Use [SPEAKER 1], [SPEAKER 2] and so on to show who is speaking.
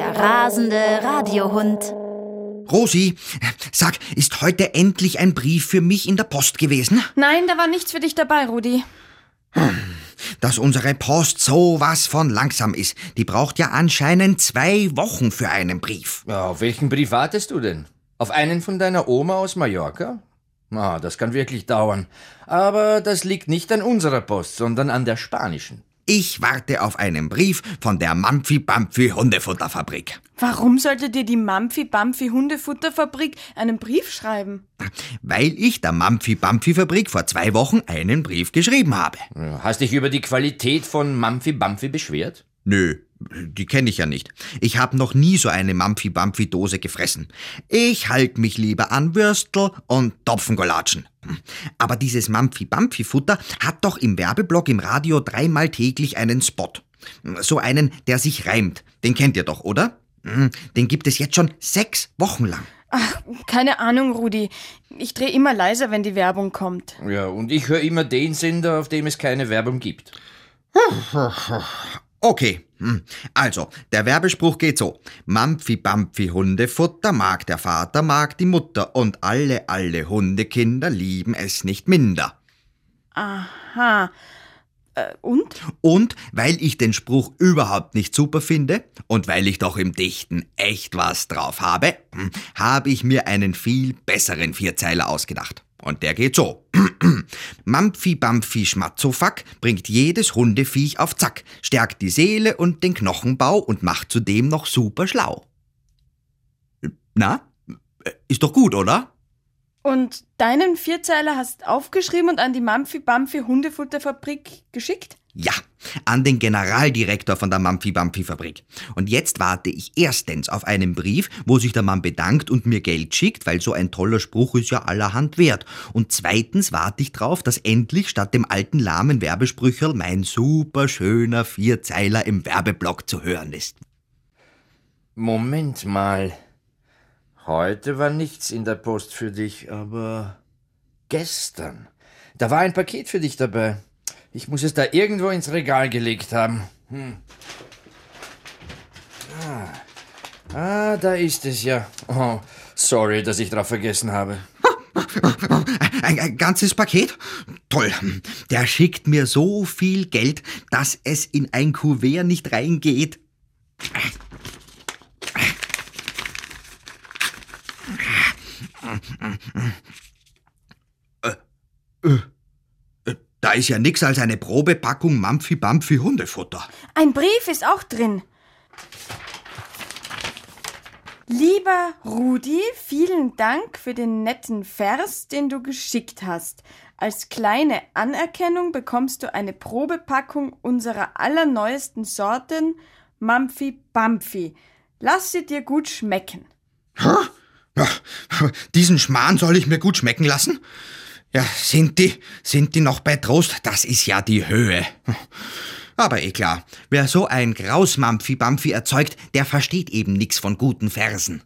[SPEAKER 1] Radiohund.
[SPEAKER 2] Rosi, sag, ist heute endlich ein Brief für mich in der Post gewesen?
[SPEAKER 3] Nein, da war nichts für dich dabei, Rudi.
[SPEAKER 2] Dass unsere Post so was von langsam ist. Die braucht ja anscheinend zwei Wochen für einen Brief.
[SPEAKER 4] Ja, auf welchen Brief wartest du denn? Auf einen von deiner Oma aus Mallorca? Ah, das kann wirklich dauern. Aber das liegt nicht an unserer Post, sondern an der spanischen.
[SPEAKER 2] Ich warte auf einen Brief von der Mampfi Bampfi Hundefutterfabrik.
[SPEAKER 3] Warum sollte dir die Mampfi Bampfi Hundefutterfabrik einen Brief schreiben?
[SPEAKER 2] Weil ich der Mampfi Bampfi Fabrik vor zwei Wochen einen Brief geschrieben habe.
[SPEAKER 4] Hast dich über die Qualität von Mampfi Bampfi beschwert?
[SPEAKER 2] Nö, die kenne ich ja nicht. Ich habe noch nie so eine Mampfi-Bampfi-Dose gefressen. Ich halt mich lieber an Würstel und Topfengolatschen. Aber dieses Mampfi-Bampfi-Futter hat doch im Werbeblock im Radio dreimal täglich einen Spot. So einen, der sich reimt. Den kennt ihr doch, oder? Den gibt es jetzt schon sechs Wochen lang.
[SPEAKER 3] Ach, keine Ahnung, Rudi. Ich drehe immer leiser, wenn die Werbung kommt.
[SPEAKER 4] Ja, und ich höre immer den Sender, auf dem es keine Werbung gibt.
[SPEAKER 2] Okay, hm. also, der Werbespruch geht so. Mampfi Bampfi Hundefutter mag der Vater, mag die Mutter und alle, alle Hundekinder lieben es nicht minder.
[SPEAKER 3] Aha. Äh, und?
[SPEAKER 2] Und weil ich den Spruch überhaupt nicht super finde und weil ich doch im Dichten echt was drauf habe, hm, habe ich mir einen viel besseren Vierzeiler ausgedacht. Und der geht so. Mampfi Bampfi Schmatzofack bringt jedes Hundeviech auf Zack, stärkt die Seele und den Knochenbau und macht zudem noch super schlau. Na? Ist doch gut, oder?
[SPEAKER 3] Und deinen Vierzeiler hast aufgeschrieben und an die Mampfi Bampfi Hundefutterfabrik geschickt?
[SPEAKER 2] Ja, an den Generaldirektor von der Mampfi-Bampfi-Fabrik. Und jetzt warte ich erstens auf einen Brief, wo sich der Mann bedankt und mir Geld schickt, weil so ein toller Spruch ist ja allerhand wert. Und zweitens warte ich drauf, dass endlich statt dem alten lahmen Werbesprücherl mein super schöner Vierzeiler im Werbeblock zu hören ist.
[SPEAKER 4] Moment mal. Heute war nichts in der Post für dich, aber gestern. Da war ein Paket für dich dabei. Ich muss es da irgendwo ins Regal gelegt haben. Hm. Ah. ah, da ist es ja. Oh, sorry, dass ich drauf vergessen habe.
[SPEAKER 2] Ein, ein, ganzes Paket? Toll. Der schickt mir so viel Geld, dass es in ein Kuvert nicht reingeht. Äh, äh. Da ist ja nix als eine Probepackung Mampfi Bampfi Hundefutter.
[SPEAKER 3] Ein Brief ist auch drin. Lieber Rudi, vielen Dank für den netten Vers, den du geschickt hast. Als kleine Anerkennung bekommst du eine Probepackung unserer allerneuesten Sorten Mampfi Bampfi. Lass sie dir gut schmecken.
[SPEAKER 2] Hä? Diesen Schmarrn soll ich mir gut schmecken lassen? Ja, sind die, sind die noch bei Trost? Das ist ja die Höhe. Aber eh klar, wer so ein Grausmampfi-Bampfi erzeugt, der versteht eben nix von guten Versen.